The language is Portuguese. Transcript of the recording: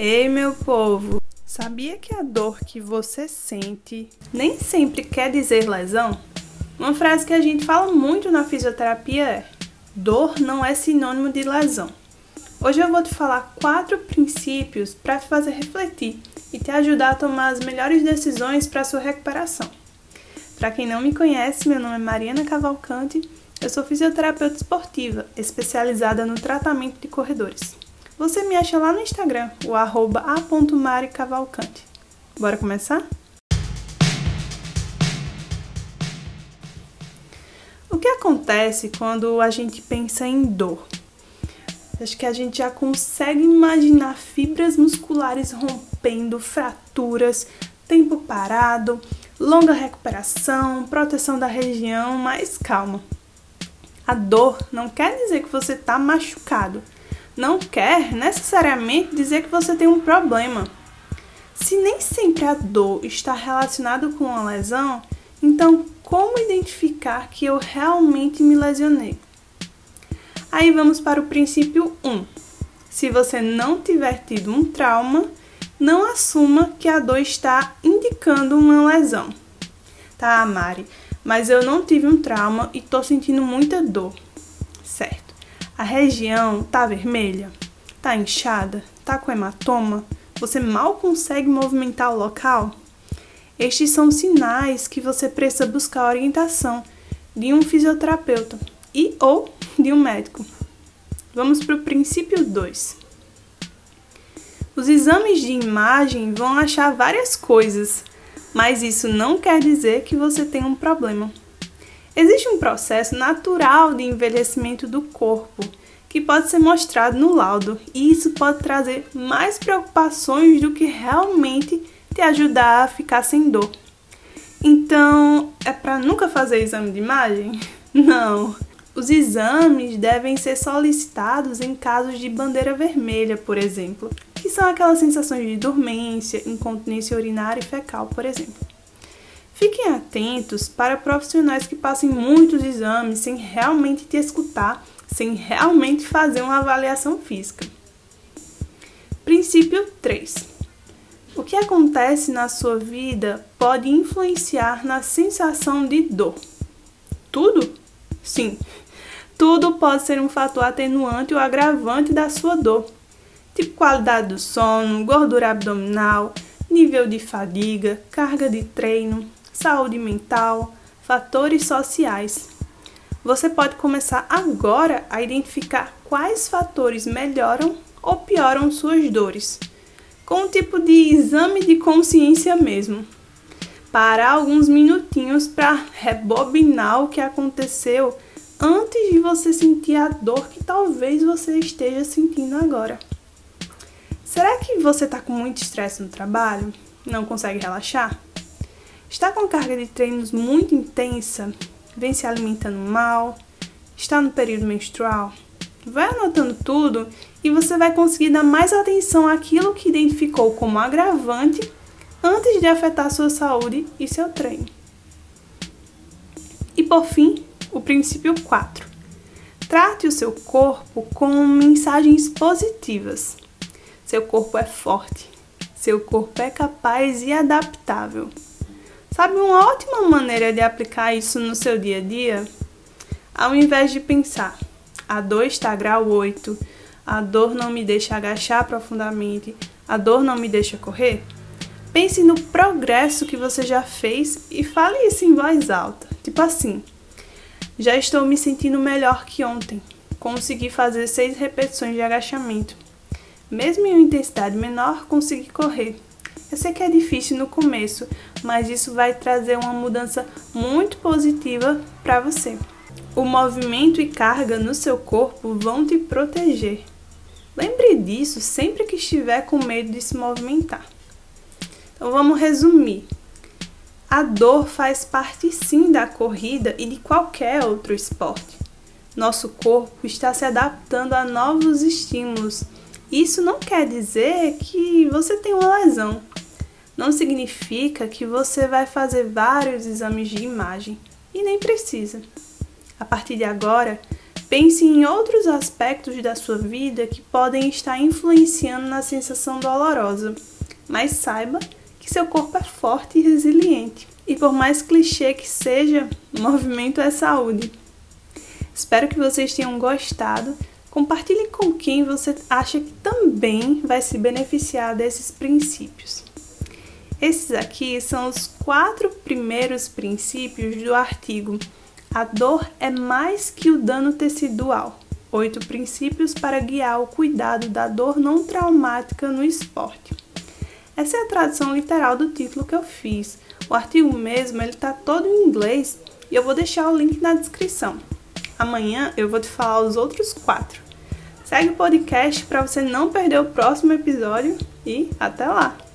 Ei, meu povo! Sabia que a dor que você sente nem sempre quer dizer lesão? Uma frase que a gente fala muito na fisioterapia é: dor não é sinônimo de lesão. Hoje eu vou te falar quatro princípios para te fazer refletir e te ajudar a tomar as melhores decisões para sua recuperação. Para quem não me conhece, meu nome é Mariana Cavalcante, eu sou fisioterapeuta esportiva, especializada no tratamento de corredores. Você me acha lá no Instagram, o arroba a.maricavalcante. Bora começar? O que acontece quando a gente pensa em dor? Acho que a gente já consegue imaginar fibras musculares rompendo, fraturas, tempo parado, longa recuperação, proteção da região, mas calma. A dor não quer dizer que você está machucado não quer necessariamente dizer que você tem um problema. Se nem sempre a dor está relacionada com uma lesão, então como identificar que eu realmente me lesionei? Aí vamos para o princípio 1. Se você não tiver tido um trauma, não assuma que a dor está indicando uma lesão. Tá, Mari, mas eu não tive um trauma e tô sentindo muita dor. Certo. A região tá vermelha, tá inchada, tá com hematoma, você mal consegue movimentar o local? Estes são sinais que você precisa buscar orientação de um fisioterapeuta e ou de um médico. Vamos para o princípio 2. Os exames de imagem vão achar várias coisas, mas isso não quer dizer que você tem um problema. Existe um processo natural de envelhecimento do corpo que pode ser mostrado no laudo, e isso pode trazer mais preocupações do que realmente te ajudar a ficar sem dor. Então, é para nunca fazer exame de imagem? Não. Os exames devem ser solicitados em casos de bandeira vermelha, por exemplo, que são aquelas sensações de dormência, incontinência urinária e fecal, por exemplo. Fiquem atentos para profissionais que passem muitos exames sem realmente te escutar, sem realmente fazer uma avaliação física. Princípio 3. O que acontece na sua vida pode influenciar na sensação de dor. Tudo? Sim. Tudo pode ser um fator atenuante ou agravante da sua dor, tipo qualidade do sono, gordura abdominal, nível de fadiga, carga de treino, saúde mental, fatores sociais. Você pode começar agora a identificar quais fatores melhoram ou pioram suas dores, com um tipo de exame de consciência mesmo. Parar alguns minutinhos para rebobinar o que aconteceu antes de você sentir a dor que talvez você esteja sentindo agora. Será que você está com muito estresse no trabalho? Não consegue relaxar? Está com carga de treinos muito intensa? Vem se alimentando mal? Está no período menstrual? Vai anotando tudo e você vai conseguir dar mais atenção àquilo que identificou como agravante antes de afetar sua saúde e seu treino. E por fim, o princípio 4. Trate o seu corpo com mensagens positivas. Seu corpo é forte, seu corpo é capaz e adaptável. Sabe uma ótima maneira de aplicar isso no seu dia a dia? Ao invés de pensar, a dor está grau 8, a dor não me deixa agachar profundamente, a dor não me deixa correr, pense no progresso que você já fez e fale isso em voz alta. Tipo assim: já estou me sentindo melhor que ontem. Consegui fazer seis repetições de agachamento. Mesmo em uma intensidade menor, consegui correr. Eu sei que é difícil no começo, mas isso vai trazer uma mudança muito positiva para você. O movimento e carga no seu corpo vão te proteger. Lembre disso sempre que estiver com medo de se movimentar. Então vamos resumir. A dor faz parte sim da corrida e de qualquer outro esporte. Nosso corpo está se adaptando a novos estímulos. Isso não quer dizer que você tem uma lesão não significa que você vai fazer vários exames de imagem e nem precisa. A partir de agora, Pense em outros aspectos da sua vida que podem estar influenciando na sensação dolorosa, mas saiba que seu corpo é forte e resiliente. E por mais clichê que seja, movimento é saúde. Espero que vocês tenham gostado. Compartilhe com quem você acha que também vai se beneficiar desses princípios. Esses aqui são os quatro primeiros princípios do artigo A dor é mais que o dano tecidual. Oito princípios para guiar o cuidado da dor não traumática no esporte. Essa é a tradução literal do título que eu fiz. O artigo mesmo ele está todo em inglês e eu vou deixar o link na descrição. Amanhã eu vou te falar os outros quatro. Segue o podcast para você não perder o próximo episódio e até lá!